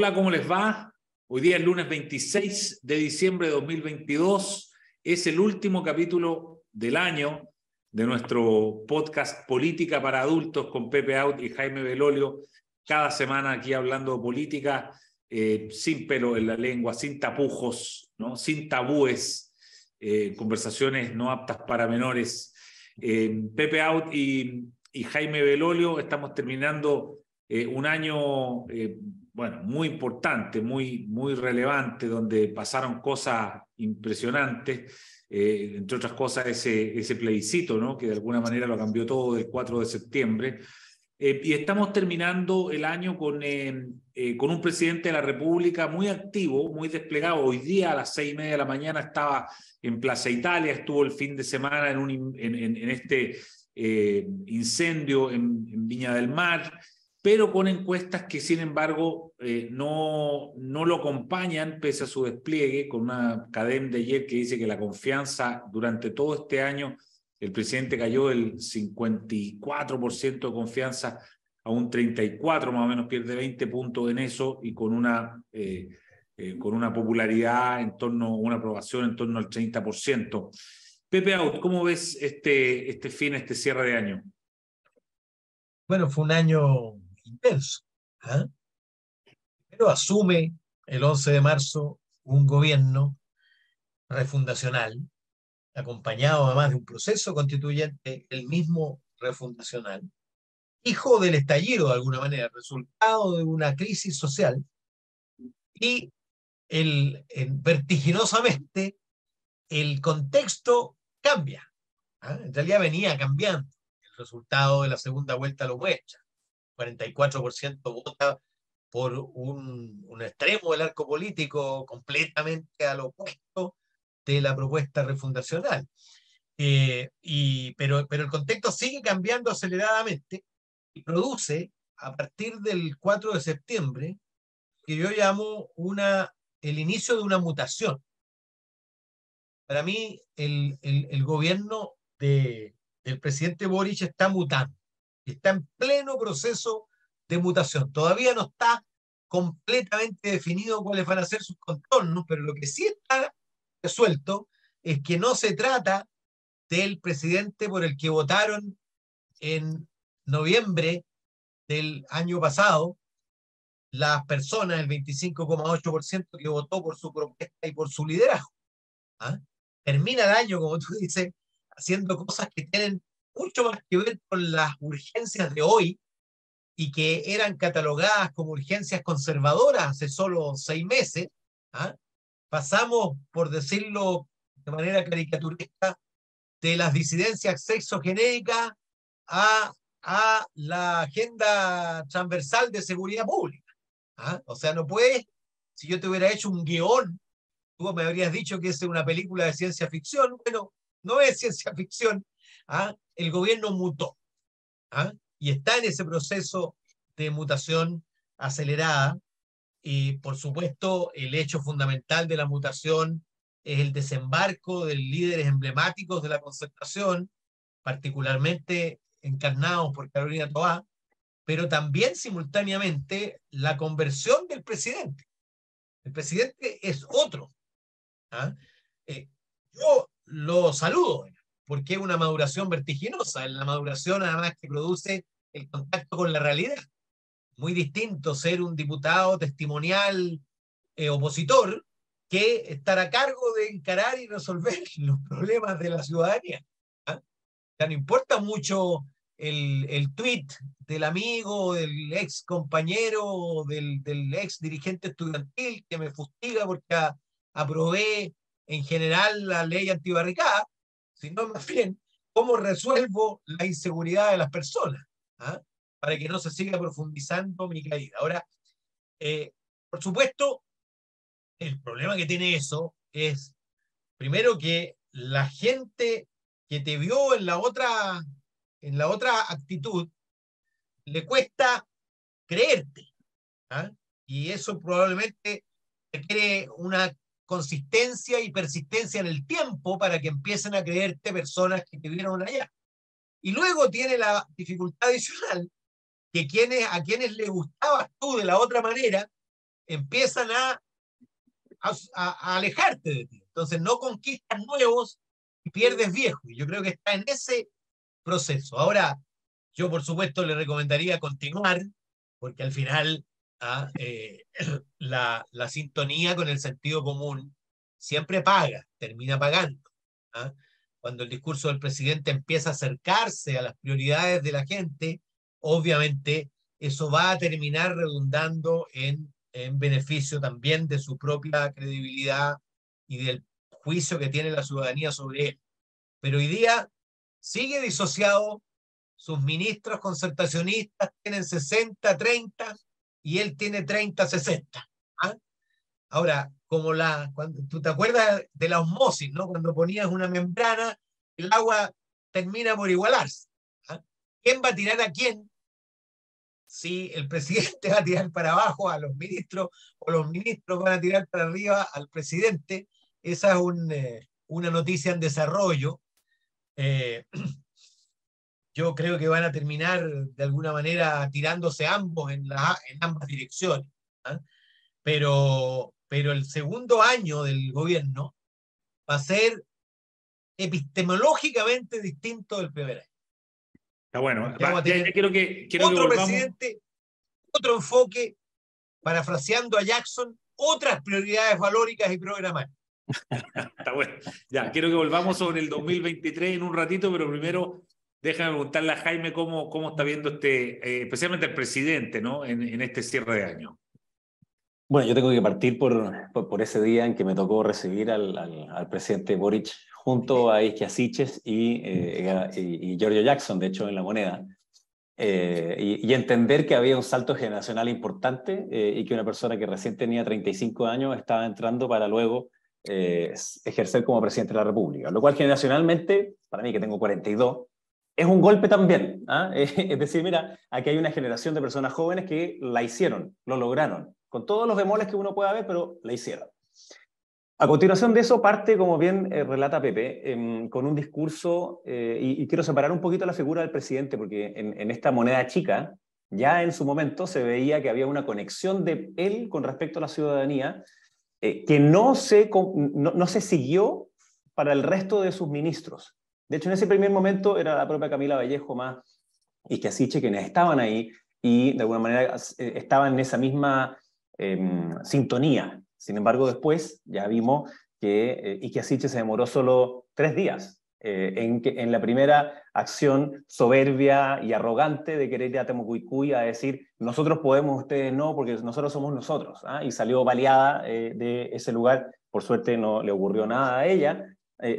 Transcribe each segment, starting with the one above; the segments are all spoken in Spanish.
Hola, ¿cómo les va? Hoy día es lunes 26 de diciembre de 2022. Es el último capítulo del año de nuestro podcast Política para Adultos con Pepe Out y Jaime Belolio. Cada semana aquí hablando de política, eh, sin pelo en la lengua, sin tapujos, ¿no? sin tabúes, eh, conversaciones no aptas para menores. Eh, Pepe Out y, y, Jaime Belolio estamos terminando un año bueno, muy importante, muy, muy relevante, donde pasaron cosas impresionantes, eh, entre otras cosas ese, ese plebiscito, ¿no? que de alguna manera lo cambió todo del 4 de septiembre. Eh, y estamos terminando el año con, eh, con un presidente de la República muy activo, muy desplegado. Hoy día a las seis y media de la mañana estaba en Plaza Italia, estuvo el fin de semana en, este incendio en, en Viña del Mar pero con encuestas que sin embargo eh, no, no lo acompañan pese a su despliegue, con una cadena de ayer que dice que la confianza durante todo este año, el presidente cayó del 54% de confianza a un 34, más o menos pierde 20 puntos en eso y con una, eh, eh, con una popularidad en torno, una aprobación en torno al 30%. Pepe Out, ¿cómo ves este, este fin, este cierre de año? Bueno, fue un año ¿ah? Pero asume el 11 de marzo un gobierno refundacional, acompañado además de un proceso constituyente, el mismo refundacional, hijo del estallido de alguna manera, resultado de una crisis social, y el, vertiginosamente el contexto cambia. ¿ah? En realidad venía cambiando. El resultado de la segunda vuelta lo muestra. 44% vota por un, extremo del arco político completamente al opuesto de la propuesta refundacional. Eh, y, pero, pero el contexto sigue cambiando aceleradamente y produce, a partir del 4 de septiembre, que yo llamo una, el inicio de una mutación. Para mí, el, el, el gobierno de, del presidente Boric está mutando está en pleno proceso de mutación. Todavía no está completamente definido cuáles van a ser sus contornos, pero lo que sí está resuelto es que no se trata del presidente por el que votaron en noviembre del año pasado las personas, el 25,8% que votó por su propuesta y por su liderazgo. ¿ah? Termina el año, como tú dices, haciendo cosas que tienen mucho más que ver con las urgencias de hoy y que eran catalogadas como urgencias conservadoras hace solo seis meses, ¿ah? pasamos, por decirlo de manera caricaturesca, de las disidencias sexogenéricas a, a la agenda transversal de seguridad pública. ¿ah? O sea, no puedes, si yo te hubiera hecho un guion, tú me habrías dicho que es una película de ciencia ficción, bueno, no es ciencia ficción, ¿ah? el gobierno mutó ¿ah? y está en ese proceso de mutación acelerada. Y por supuesto, el hecho fundamental de la mutación es el desembarco de líderes emblemáticos de la concertación, particularmente encarnados por Carolina Toá, pero también simultáneamente la conversión del presidente. El presidente es otro. ¿ah? Eh, yo lo saludo, porque es una maduración vertiginosa, es la maduración además que produce el contacto con la realidad. Muy distinto ser un diputado testimonial eh, opositor que estar a cargo de encarar y resolver los problemas de la ciudadanía. Ya no importa mucho el, el tweet del amigo, del ex compañero, del, del ex dirigente estudiantil que me fustiga porque aprobé en general la ley antibarricada, sino más bien cómo resuelvo la inseguridad de las personas, ¿ah? para que no se siga profundizando mi caída. Ahora, eh, por supuesto, el problema que tiene eso es, primero, que la gente que te vio en la otra, en la otra actitud, le cuesta creerte. ¿ah? Y eso probablemente requiere una consistencia y persistencia en el tiempo para que empiecen a creerte personas que te vieron allá. Y luego tiene la dificultad adicional que quienes, a quienes les gustabas tú de la otra manera, empiezan a, a, alejarte de ti. Entonces no conquistas nuevos y pierdes viejos. Y yo creo que está en ese proceso. Ahora, yo por supuesto le recomendaría continuar, porque al final ah, eh, la, la, sintonía con el sentido común siempre paga, termina pagando. ¿ah? Cuando el discurso del presidente empieza a acercarse a las prioridades de la gente, obviamente eso va a terminar redundando en, en beneficio también de su propia credibilidad y del juicio que tiene la ciudadanía sobre él. Pero hoy día sigue disociado, sus ministros concertacionistas tienen 60, 30 y él tiene 30, 60. ¿ah? Ahora, como la, cuando, tú te acuerdas de la osmosis, ¿no? Cuando ponías una membrana, el agua termina por igualarse. ¿ah? ¿Quién va a tirar a quién? Si el presidente va a tirar para abajo a los ministros o los ministros van a tirar para arriba al presidente, esa es un, eh, una noticia en desarrollo. Eh, yo creo que van a terminar de alguna manera tirándose ambos en, la, en ambas direcciones. ¿ah? Pero, pero el segundo año del gobierno va a ser epistemológicamente distinto del primer año. Está bueno. quiero que, otro presidente, otro enfoque, parafraseando a Jackson, otras prioridades valóricas y programáticas. Está bueno. Ya, quiero que volvamos sobre el 2023 en un ratito, pero primero déjame preguntarle a Jaime cómo, cómo está viendo este, eh, especialmente el presidente, ¿no? En, en este cierre de año. Bueno, yo tengo que partir por, por, ese día en que me tocó recibir al, al, presidente Boric junto a Iskia Siches y, eh, y, Giorgio Jackson, de hecho, en la moneda. Eh, y, entender que había un salto generacional importante eh, y que una persona que recién tenía 35 años estaba entrando para luego ejercer como presidente de la República. Lo cual generacionalmente, para mí que tengo 42, es un golpe también. ¿ah? Es decir, mira, aquí hay una generación de personas jóvenes que la hicieron, lo lograron con todos los bemoles que uno pueda ver, pero la hicieron. A continuación de eso parte, como bien eh, relata Pepe, em, con un discurso, eh, y, quiero separar un poquito la figura del presidente, porque en, esta moneda chica, ya en su momento se veía que había una conexión de él con respecto a la ciudadanía, eh, que no se, no, se siguió para el resto de sus ministros. De hecho, en ese primer momento era la propia Camila Vallejo más y que así quienes estaban ahí y de alguna manera estaban en esa misma Em, sintonía. Sin embargo, después ya vimos que eh, Ike Asiche se demoró solo tres días eh, en, que, en la primera acción soberbia y arrogante de querer ir a Temucuicuy a decir nosotros podemos, ustedes no, porque nosotros somos nosotros. ¿ah? Y salió baleada eh, de ese lugar. Por suerte no le ocurrió nada a ella.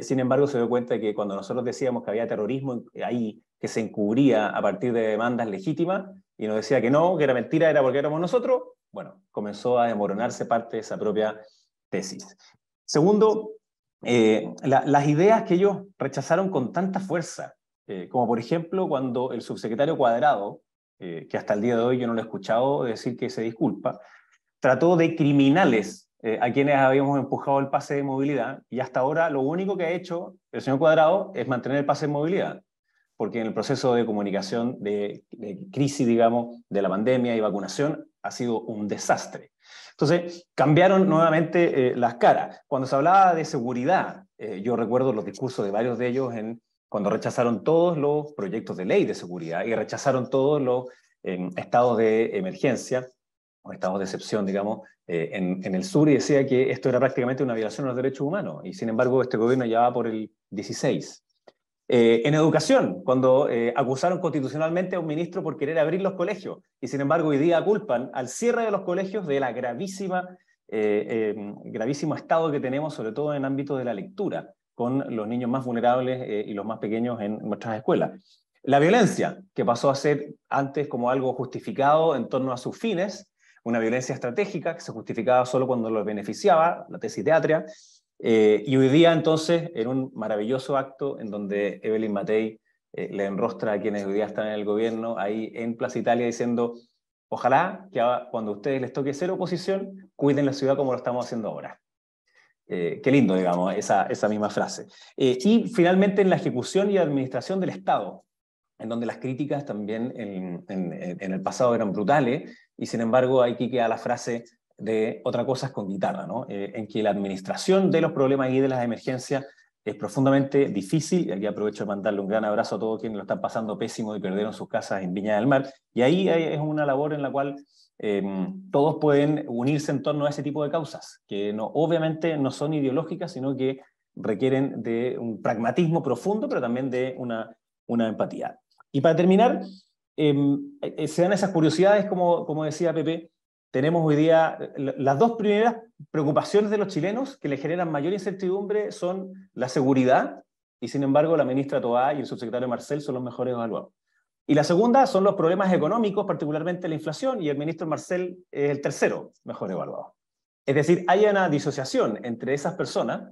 Sin embargo, se dio cuenta de que cuando nosotros decíamos que había terrorismo ahí que se encubría a partir de demandas legítimas y nos decía que no, que era mentira, era porque éramos nosotros, bueno, comenzó a demoronarse parte de esa propia tesis. Segundo, eh, las ideas que ellos rechazaron con tanta fuerza, eh, como por ejemplo cuando el subsecretario Cuadrado, eh, que hasta el día de hoy yo no lo he escuchado decir que se disculpa, trató de criminales a quienes habíamos empujado el pase de movilidad y hasta ahora lo único que ha hecho el señor Cuadrado es mantener el pase de movilidad porque en el proceso de comunicación de, de, crisis, digamos, de la pandemia y vacunación, ha sido un desastre. Entonces, cambiaron nuevamente eh, las caras. Cuando se hablaba de seguridad, eh, yo recuerdo los discursos de varios de ellos en, cuando rechazaron todos los proyectos de ley de seguridad y rechazaron todos los em, estados de emergencia o estados de excepción, digamos, eh, en, en, el sur y decía que esto era prácticamente una violación de los derechos humanos. Y sin embargo, este gobierno ya va por el 16. Eh, en educación, cuando eh, acusaron constitucionalmente a un ministro por querer abrir los colegios, y sin embargo hoy día culpan al cierre de los colegios de la gravísima, eh, gravísimo estado que tenemos, sobre todo en el ámbito de la lectura, con los niños más vulnerables y los más pequeños en nuestras escuelas. La violencia, que pasó a ser antes como algo justificado en torno a sus fines, una violencia estratégica que se justificaba solo cuando los beneficiaba, la tesis de Atria, eh, y hoy día entonces, en un maravilloso acto en donde Evelyn Matei eh, le enrostra a quienes hoy día están en el gobierno, ahí en Plaza Italia, diciendo, ojalá que cuando a ustedes les toque ser oposición, cuiden la ciudad como lo estamos haciendo ahora. Eh, qué lindo, digamos, esa, esa misma frase. y finalmente en la ejecución y administración del Estado, en donde las críticas también en, en, en el pasado eran brutales, y sin embargo aquí queda la frase de otra cosa es con guitarra, ¿no? Eh, en que la administración de los problemas y de las emergencias es profundamente difícil, y aquí aprovecho de mandarle un gran abrazo a todos quienes lo están pasando pésimo y perdieron sus casas en Viña del Mar, y ahí es una labor en la cual em, todos pueden unirse en torno a ese tipo de causas, que no, obviamente no son ideológicas, sino que requieren de un pragmatismo profundo, pero también de una, una empatía. Y para terminar, em, eh, se dan esas curiosidades, como, como decía Pepe, tenemos hoy día las dos primeras preocupaciones de los chilenos que le generan mayor incertidumbre son la seguridad, y sin embargo la ministra Toá y el subsecretario Marcel son los mejores evaluados. Y la segunda son los problemas económicos, particularmente la inflación, y el ministro Marcel es el tercero mejor evaluado. Es decir, hay una disociación entre esas personas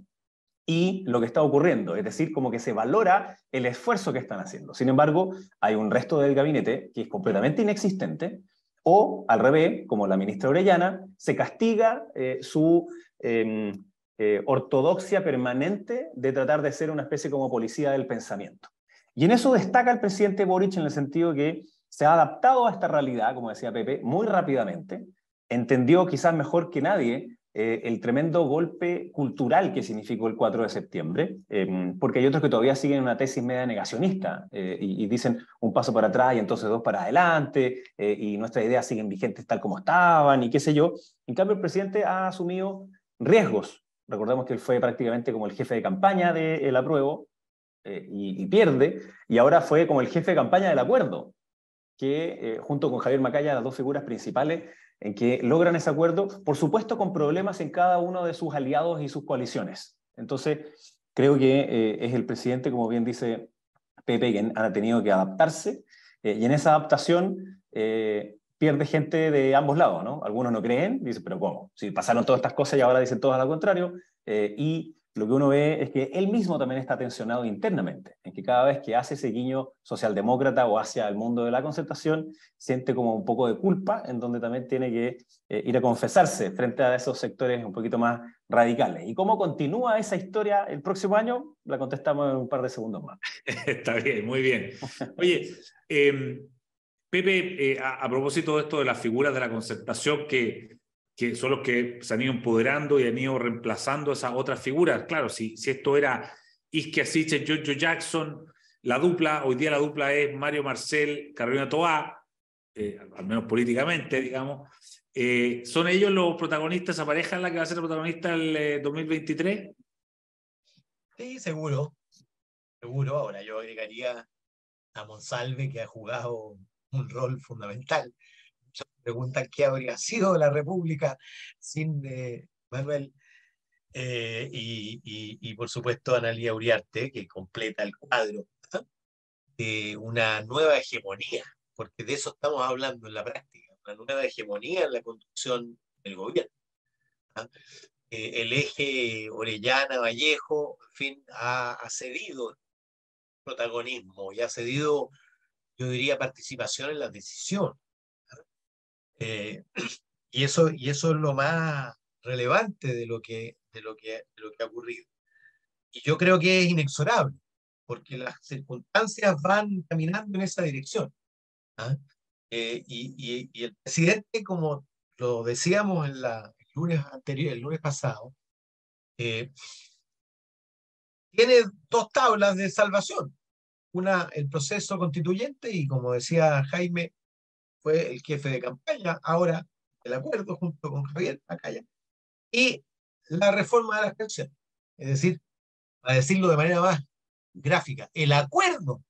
y lo que está ocurriendo, es decir, como que se valora el esfuerzo que están haciendo. Sin embargo, hay un resto del gabinete que es completamente inexistente, o, al revés, como la ministra Orellana, se castiga eh, su em, eh, ortodoxia permanente de tratar de ser una especie como policía del pensamiento. Y en eso destaca el presidente Boric en el sentido que se ha adaptado a esta realidad, como decía Pepe, muy rápidamente, entendió quizás mejor que nadie eh, el tremendo golpe cultural que significó el 4 de septiembre, em, porque hay otros que todavía siguen una tesis media negacionista eh, y, dicen un paso para atrás y entonces dos para adelante, eh, y nuestras ideas siguen vigentes tal como estaban y qué sé yo. En cambio, el presidente ha asumido riesgos. Recordemos que él fue prácticamente como el jefe de campaña del apruebo y, y, pierde, y ahora fue como el jefe de campaña del acuerdo, que junto con Javier Macaya, las dos figuras principales, en que logran ese acuerdo, por supuesto con problemas en cada uno de sus aliados y sus coaliciones. Entonces, creo que eh, es el presidente, como bien dice Pepe, quien ha tenido que adaptarse, eh, y en esa adaptación eh, pierde gente de ambos lados, ¿no? Algunos no creen, dicen, pero ¿cómo? Si pasaron todas estas cosas y ahora dicen todas lo contrario, y lo que uno ve es que él mismo también está tensionado internamente, en que cada vez que hace ese guiño socialdemócrata o hacia el mundo de la concertación, siente como un poco de culpa, en donde también tiene que eh, ir a confesarse frente a esos sectores un poquito más radicales. ¿Y cómo continúa esa historia el próximo año? La contestamos en un par de segundos más. Está bien, muy bien. Oye, em, Pepe, eh, a, a propósito de esto de las figuras de la concertación que que son los que se han ido empoderando y han ido reemplazando esas otras figuras. Claro, si, si esto era Isque Asiche, Jojo Jackson, la dupla, hoy día la dupla es Mario Marcel, Carolina Toá, eh, al menos políticamente, digamos. Eh, ¿Son ellos los protagonistas, esa pareja la que va a ser protagonista el 2023? Eh, sí, seguro. Seguro. Ahora yo agregaría a Monsalve, que ha jugado un rol fundamental preguntan qué habría sido la República sin eh, Manuel. Eh, y, por supuesto Analía Uriarte, que completa el cuadro de una nueva hegemonía, porque de eso estamos hablando en la práctica, una nueva hegemonía en la conducción del gobierno. Eh, el eje Orellana-Vallejo, en fin, ha, cedido protagonismo y ha cedido, yo diría, participación en las decisiones. Eh, y, eso, y eso es lo más relevante de lo, que, de, lo que, de lo que ha ocurrido. Y yo creo que es inexorable, porque las circunstancias van caminando en esa dirección. ¿ah? Eh, y, el presidente, como lo decíamos en la, el lunes anterior, el lunes pasado, eh, tiene dos tablas de salvación. Una, el proceso constituyente y, como decía Jaime, el jefe de campaña, ahora el acuerdo junto con Javier Macaya, y la reforma de las pensiones. Es decir, a decirlo de manera más gráfica, el acuerdo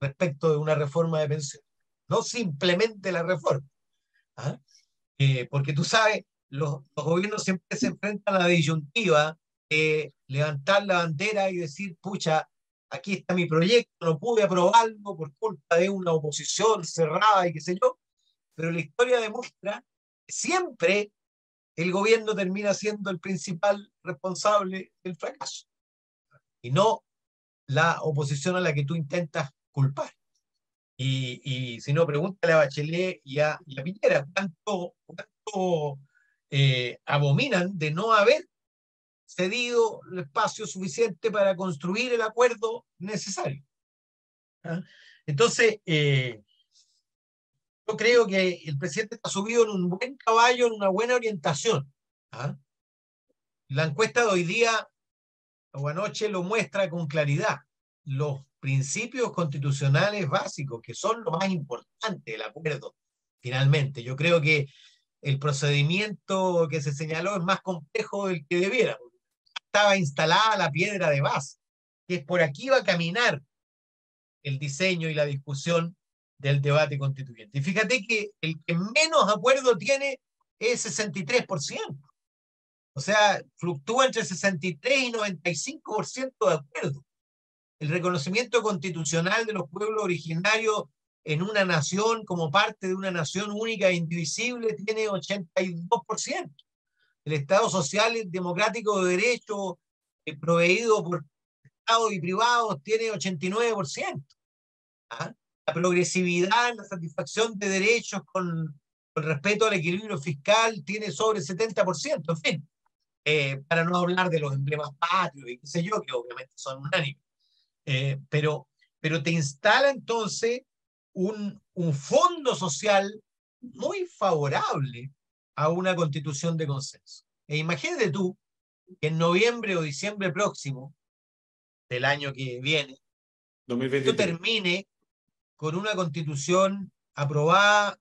respecto de una reforma de pensiones, no simplemente la reforma. ¿ah? Eh, porque tú sabes, los, los, gobiernos siempre se enfrentan a la disyuntiva de levantar la bandera y decir, pucha, aquí está mi proyecto, no pude aprobarlo por culpa de una oposición cerrada y qué sé yo, pero la historia demuestra que siempre el gobierno termina siendo el principal responsable del fracaso y no la oposición a la que tú intentas culpar. Y, si no, pregúntale a Bachelet y a, y a Piñera cuánto, cuánto eh, abominan de no haber cedido el espacio suficiente para construir el acuerdo necesario. ¿Ah? Entonces, eh, yo creo que el presidente está subido en un buen caballo, en una buena orientación. ¿ah? La encuesta de hoy día o anoche lo muestra con claridad. Los principios constitucionales básicos, que son lo más importante del acuerdo, finalmente. Yo creo que el procedimiento que se señaló es más complejo del que debiera. Estaba instalada la piedra de base, que es por aquí va a caminar el diseño y la discusión del debate constituyente. Y fíjate que el que menos acuerdo tiene es 63%. O sea, fluctúa entre 63 y 95% de acuerdo. El reconocimiento constitucional de los pueblos originarios en una nación como parte de una nación única e indivisible tiene 82%. El Estado social y democrático de derecho eh, proveído por Estados y privados tiene 89%. ¿Ah? La progresividad, la satisfacción de derechos con, con respeto al equilibrio fiscal tiene sobre 70%. En fin, eh, para no hablar de los emblemas patrios y qué sé yo, que obviamente son unánimes. Eh, pero, pero te instala entonces un, un fondo social muy favorable a una constitución de consenso. E imagínate tú que en noviembre o diciembre próximo del año que viene, esto termine con una constitución aprobada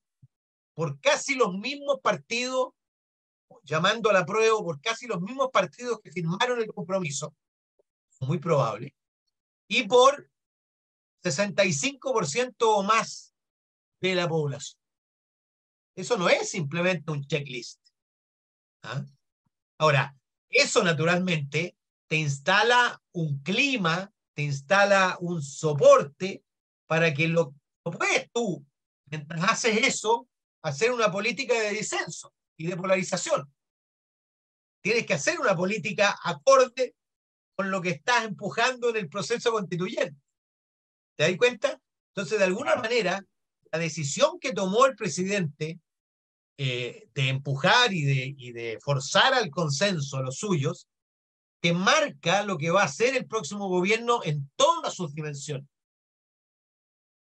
por casi los mismos partidos, llamando a la prueba por casi los mismos partidos que firmaron el compromiso, muy probable, y por 65% o más de la población. Eso no es simplemente un checklist. ¿ah? Ahora, eso naturalmente te instala un clima, te instala un soporte para que lo, puedes tú, mientras haces eso, hacer una política de disenso y de polarización. Tienes que hacer una política acorde con lo que estás empujando en el proceso constituyente. ¿Te das cuenta? Entonces, de alguna manera, la decisión que tomó el presidente eh, de empujar y de, forzar al consenso a los suyos, te marca lo que va a hacer el próximo gobierno en todas sus dimensiones.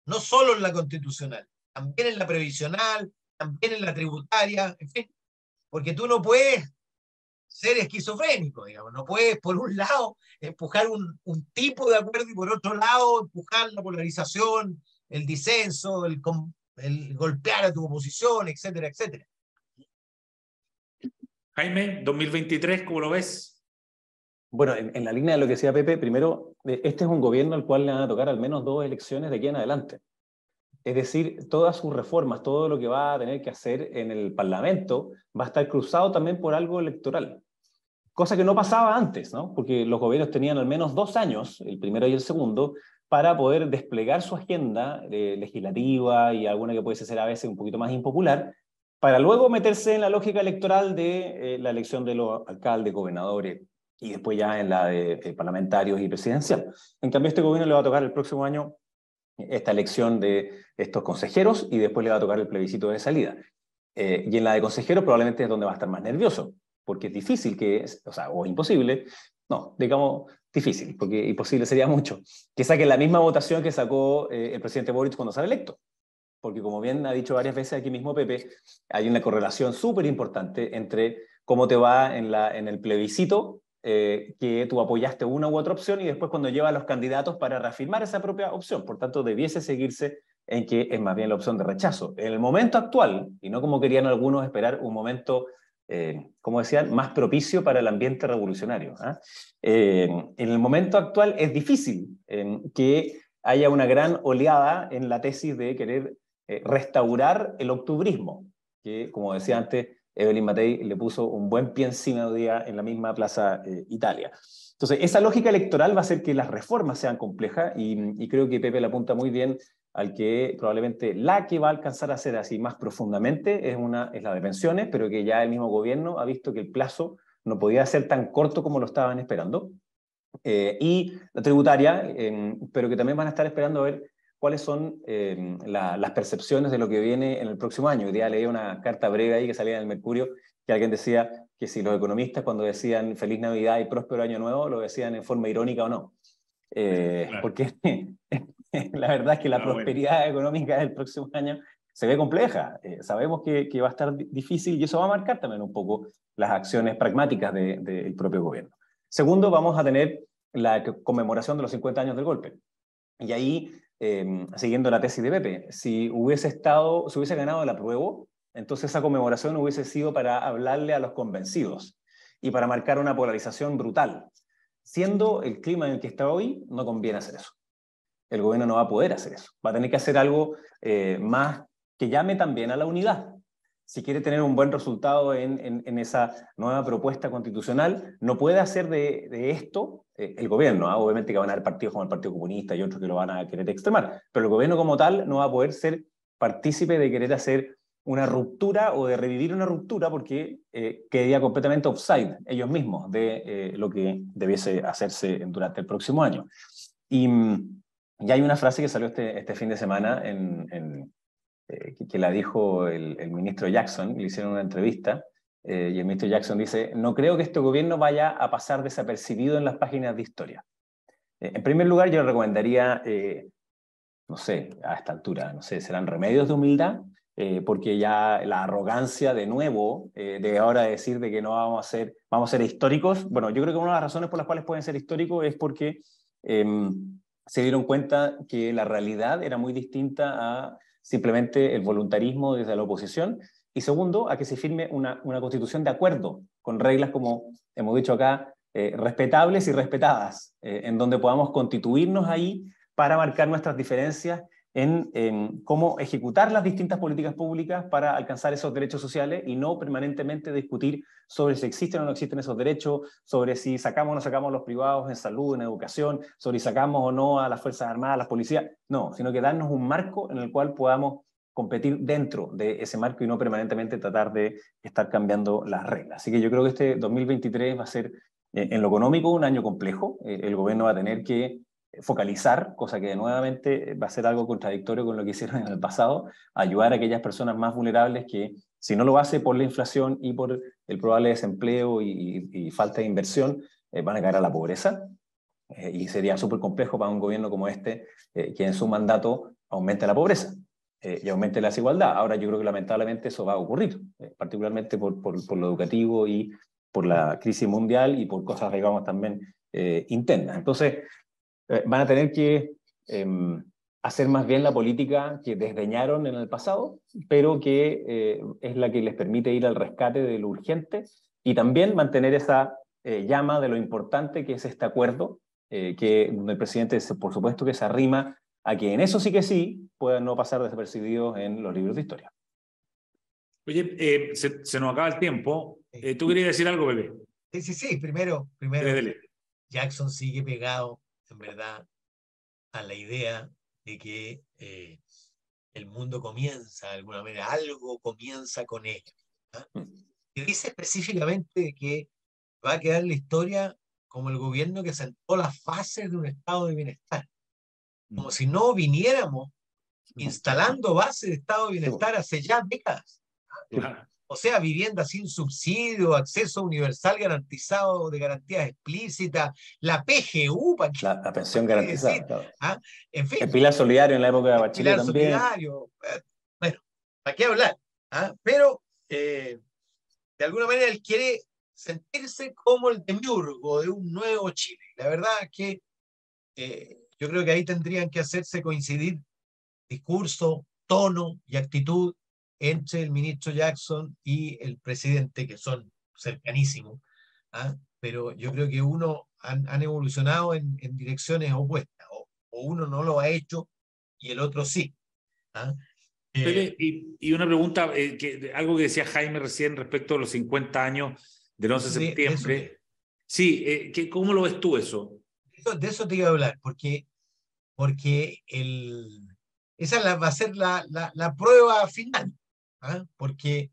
No solo en la constitucional, también en la previsional, también en la tributaria, en fin, porque tú no puedes ser esquizofrénico, digamos. No puedes, por un lado, empujar un, un, tipo de acuerdo y por otro lado, empujar la polarización, el disenso, el, el golpear a tu oposición, etcétera, etcétera. Jaime, 2023, ¿cómo lo ves? Bueno, en, en, la línea de lo que decía Pepe, primero, eh, este es un gobierno al cual le van a tocar al menos dos elecciones de aquí en adelante. Es decir, todas sus reformas, todo lo que va a tener que hacer en el Parlamento, va a estar cruzado también por algo electoral cosa que no pasaba antes, ¿no? porque los gobiernos tenían al menos dos años, el primero y el segundo, para poder desplegar su agenda eh, legislativa y alguna que puede ser a veces un poquito más impopular, para luego meterse en la lógica electoral de eh, la elección de los alcaldes, gobernadores y después ya en la de, parlamentarios y presidencial. En cambio, este gobierno le va a tocar el próximo año esta elección de estos consejeros y después le va a tocar el plebiscito de salida. Eh, y en la de consejeros probablemente es donde va a estar más nervioso, porque es difícil que, o sea, o imposible, no, digamos difícil, porque imposible sería mucho, que saque la misma votación que sacó eh, el presidente Boric cuando sale electo. Porque como bien ha dicho varias veces aquí mismo Pepe, hay una correlación súper importante entre cómo te va en, la, en el plebiscito, eh, que tú apoyaste una u otra opción, y después cuando lleva a los candidatos para reafirmar esa propia opción. Por tanto, debiese seguirse en que es más bien la opción de rechazo. En el momento actual, y no como querían algunos esperar un momento eh, como decían, más propicio para el ambiente revolucionario. ¿ah? Eh, en el momento actual es difícil eh, que haya una gran oleada en la tesis de querer restaurar el octubrismo, que, como decía antes, Evelyn Matei le puso un buen pie encima de día en la misma Plaza Italia. Entonces, esa lógica electoral va a hacer que las reformas sean complejas y, y creo que Pepe la apunta muy bien al que probablemente la que va a alcanzar a ser así más profundamente es, una, es la de pensiones, pero que ya el mismo gobierno ha visto que el plazo no podía ser tan corto como lo estaban esperando. Eh, y la tributaria, em, pero que también van a estar esperando a ver cuáles son em, las percepciones de lo que viene en el próximo año. Hoy día leí una carta breve ahí que salía en el Mercurio, que alguien decía que si los economistas cuando decían feliz Navidad y próspero año nuevo, lo decían en forma irónica o no. Eh, porque la verdad es que la prosperidad económica del próximo año se ve compleja. Eh, sabemos que, que, va a estar difícil y eso va a marcar también un poco las acciones pragmáticas del propio gobierno. Segundo, vamos a tener la conmemoración de los 50 años del golpe. Y ahí, em, siguiendo la tesis de Pepe, si hubiese estado, si hubiese ganado el apruebo, entonces esa conmemoración hubiese sido para hablarle a los convencidos y para marcar una polarización brutal. Siendo el clima en el que está hoy, no conviene hacer eso. El gobierno no va a poder hacer eso. Va a tener que hacer algo eh, más que llame también a la unidad. Si quiere tener un buen resultado en, en, esa nueva propuesta constitucional, no puede hacer de, de esto eh, el gobierno. ¿ah? Obviamente que van a haber partidos como el Partido Comunista y otros que lo van a querer extremar, pero el gobierno como tal no va a poder ser partícipe de querer hacer una ruptura o de revivir una ruptura porque eh, quedaría completamente offside ellos mismos de eh, lo que debiese hacerse durante el próximo año. Y, mm, y hay una frase que salió este, este fin de semana en, en eh, que, la dijo el, el, ministro Jackson, le hicieron una entrevista, eh, y el ministro Jackson dice, no creo que este gobierno vaya a pasar desapercibido en las páginas de historia. en primer lugar, yo recomendaría, no sé, a esta altura, no sé, serán remedios de humildad, eh, porque ya la arrogancia de nuevo, eh, de ahora decir de que no vamos a ser, vamos a ser históricos, bueno, yo creo que una de las razones por las cuales pueden ser históricos es porque em, se dieron cuenta que la realidad era muy distinta a simplemente el voluntarismo desde la oposición, y segundo, a que se firme una, una constitución de acuerdo, con reglas como hemos dicho acá, eh, respetables y respetadas, en donde podamos constituirnos ahí para marcar nuestras diferencias en, cómo ejecutar las distintas políticas públicas para alcanzar esos derechos sociales y no permanentemente discutir sobre si existen o no existen esos derechos, sobre si sacamos o no sacamos a los privados en salud, en educación, sobre si sacamos o no a las Fuerzas Armadas, a las policías. No, sino que darnos un marco en el cual podamos competir dentro de ese marco y no permanentemente tratar de estar cambiando las reglas. Así que yo creo que este 2023 va a ser, eh, en lo económico, un año complejo. Eh, el gobierno va a tener que focalizar, cosa que nuevamente va a ser algo contradictorio con lo que hicieron en el pasado, ayudar a aquellas personas más vulnerables que si no lo hace por la inflación y por el probable desempleo y, falta de inversión, eh, van a caer a la pobreza. Eh, y sería súper complejo para un gobierno como este eh, que en su mandato aumente la pobreza y aumente la desigualdad. Ahora yo creo que lamentablemente eso va a ocurrir, particularmente por, por, por, lo educativo y por la crisis mundial y por cosas, digamos, también internas. Entonces, eh, van a tener que em, hacer más bien la política que desdeñaron en el pasado, pero que eh, es la que les permite ir al rescate de lo urgente y también mantener esa eh, llama de lo importante que es este acuerdo, que el presidente, por supuesto, que se arrima a que en eso sí que sí puedan no pasar desapercibidos en los libros de historia. Oye, se, se, nos acaba el tiempo. ¿Tú querías decir algo, bebé? Sí, sí, sí. Primero, primero Jackson sigue pegado en verdad, a la idea de que eh, el mundo comienza de alguna manera, algo comienza con él. ¿ah? Mm. Y dice específicamente que va a quedar la historia como el gobierno que sentó las fases de un estado de bienestar. Como mm. si no viniéramos instalando bases de estado de bienestar hace ya décadas. O sea, vivienda sin subsidio, acceso universal garantizado de garantías explícitas, la PGU. La, la pensión garantizada. ¿ah? En fin. El pilar solidario en la época de Bachelet el pilar solidario. Eh, bueno, ¿para qué hablar? ¿Ah? Pero, eh, de alguna manera, él quiere sentirse como el demiurgo de un nuevo Chile. La verdad es que eh, yo creo que ahí tendrían que hacerse coincidir discurso, tono y actitud entre el ministro Jackson y el presidente, que son cercanísimos, ¿ah? pero yo creo que uno han, han evolucionado en, en, direcciones opuestas, o, uno no lo ha hecho y el otro sí. ¿ah? Eh, y, y, una pregunta, eh, que, algo que decía Jaime recién respecto a los 50 años del 11 de septiembre. sí, eh, que, ¿cómo lo ves tú eso? De eso te iba a hablar, porque, porque el, esa va a ser la, la, la prueba final. ¿Ah? porque,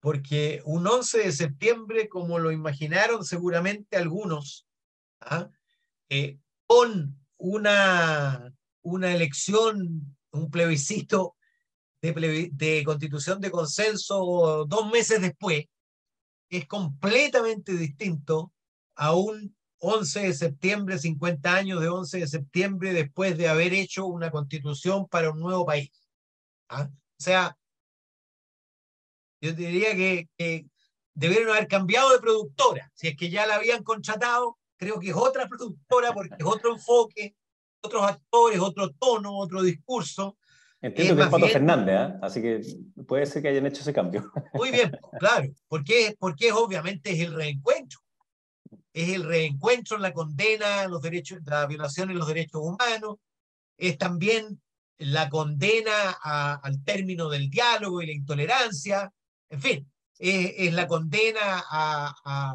porque un 11 de septiembre, como lo imaginaron seguramente algunos, ¿ah? eh, con una, una elección, un plebiscito de, de constitución de consenso dos meses después, es completamente distinto a un 11 de septiembre, 50 años de 11 de septiembre, después de haber hecho una constitución para un nuevo país. ¿ah? sea, yo diría que, que debieron haber cambiado de productora. Si es que ya la habían contratado, creo que es otra productora porque es otro enfoque, otros actores, otro tono, otro discurso. Entiendo que es Pato Fernández, ¿eh? así que puede ser que hayan hecho ese cambio. Muy bien, claro, porque, porque es, obviamente es el reencuentro. Es el reencuentro en la condena, los derechos, la violación de los derechos humanos, es también la condena al término del diálogo y la intolerancia, en fin, es, la condena a,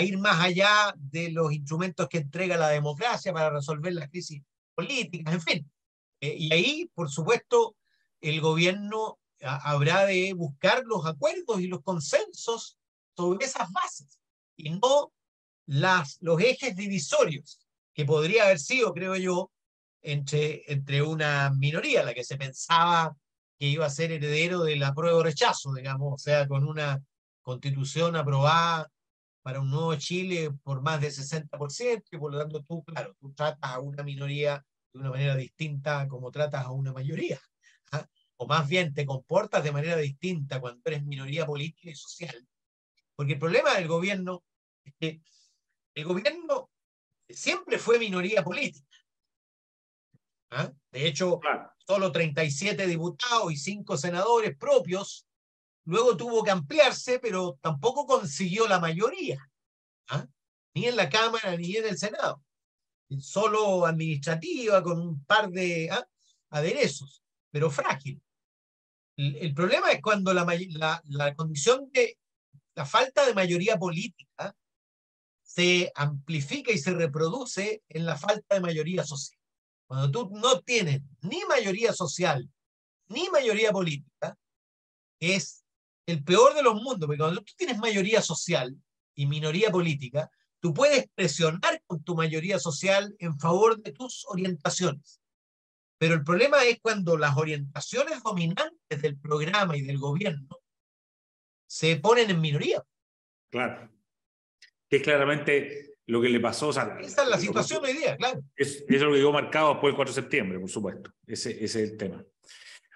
ir más allá de los instrumentos que entrega la democracia para resolver las crisis políticas, en fin. Eh, y ahí, por supuesto, el gobierno habrá de buscar los acuerdos y los consensos sobre esas bases y no los ejes divisorios que podría haber sido, creo yo, entre una minoría, la que se pensaba que iba a ser heredero de la prueba o rechazo, digamos, o sea, con una constitución aprobada para un nuevo Chile por más del 60%, y por lo tanto tú, claro, tú tratas a una minoría de una manera distinta como tratas a una mayoría. ¿ah? O más bien te comportas de manera distinta cuando eres minoría política y social. Porque el problema del gobierno es que el gobierno siempre fue minoría política. ¿ah? De hecho, solo 37 diputados y 5 senadores propios. Luego tuvo que ampliarse, pero tampoco consiguió la mayoría, ¿ah? ni en la Cámara ni en el Senado. Solo administrativa, con un par de ¿ah? aderezos, pero frágil. El, problema es cuando la, la, la condición de la falta de mayoría política se amplifica y se reproduce en la falta de mayoría social. Cuando tú no tienes ni mayoría social ni mayoría política, es el peor de los mundos, porque cuando tú tienes mayoría social y minoría política, tú puedes presionar con tu mayoría social en favor de tus orientaciones. Pero el problema es cuando las orientaciones dominantes del programa y del gobierno se ponen en minoría. Claro. Que claramente lo que le pasó. Esa es la situación hoy día, claro. Es, eso es lo que quedó marcado después del 4 de septiembre, por supuesto. Ese, ese es el tema.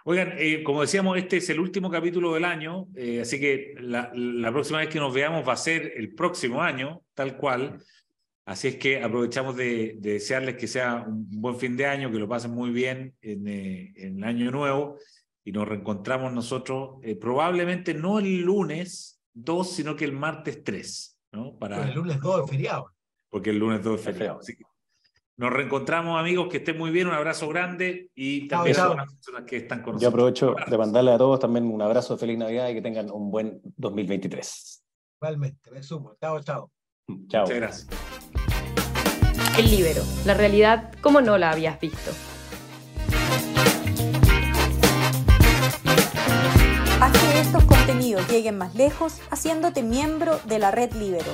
Oigan, eh, como decíamos, este es el último capítulo del año, eh, así que la, la, próxima vez que nos veamos va a ser el próximo año, tal cual. Así es que aprovechamos de, de desearles que sea un buen fin de año, que lo pasen muy bien en, eh, en el año nuevo y nos reencontramos nosotros probablemente no el lunes 2, sino que el martes 3. ¿no? Para, el lunes 2 es feriado porque el lunes todo es feriado. nos reencontramos, amigos, que estén muy bien, un abrazo grande y también a las personas que están con nosotros. Yo aprovecho de mandarle a todos también un abrazo de feliz Navidad y que tengan un buen 2023. Igualmente, me sumo. Chao, chao. Chao. Muchas gracias. El libero, la realidad como no la habías visto. Haz que estos contenidos lleguen más lejos haciéndote miembro de la red Libero.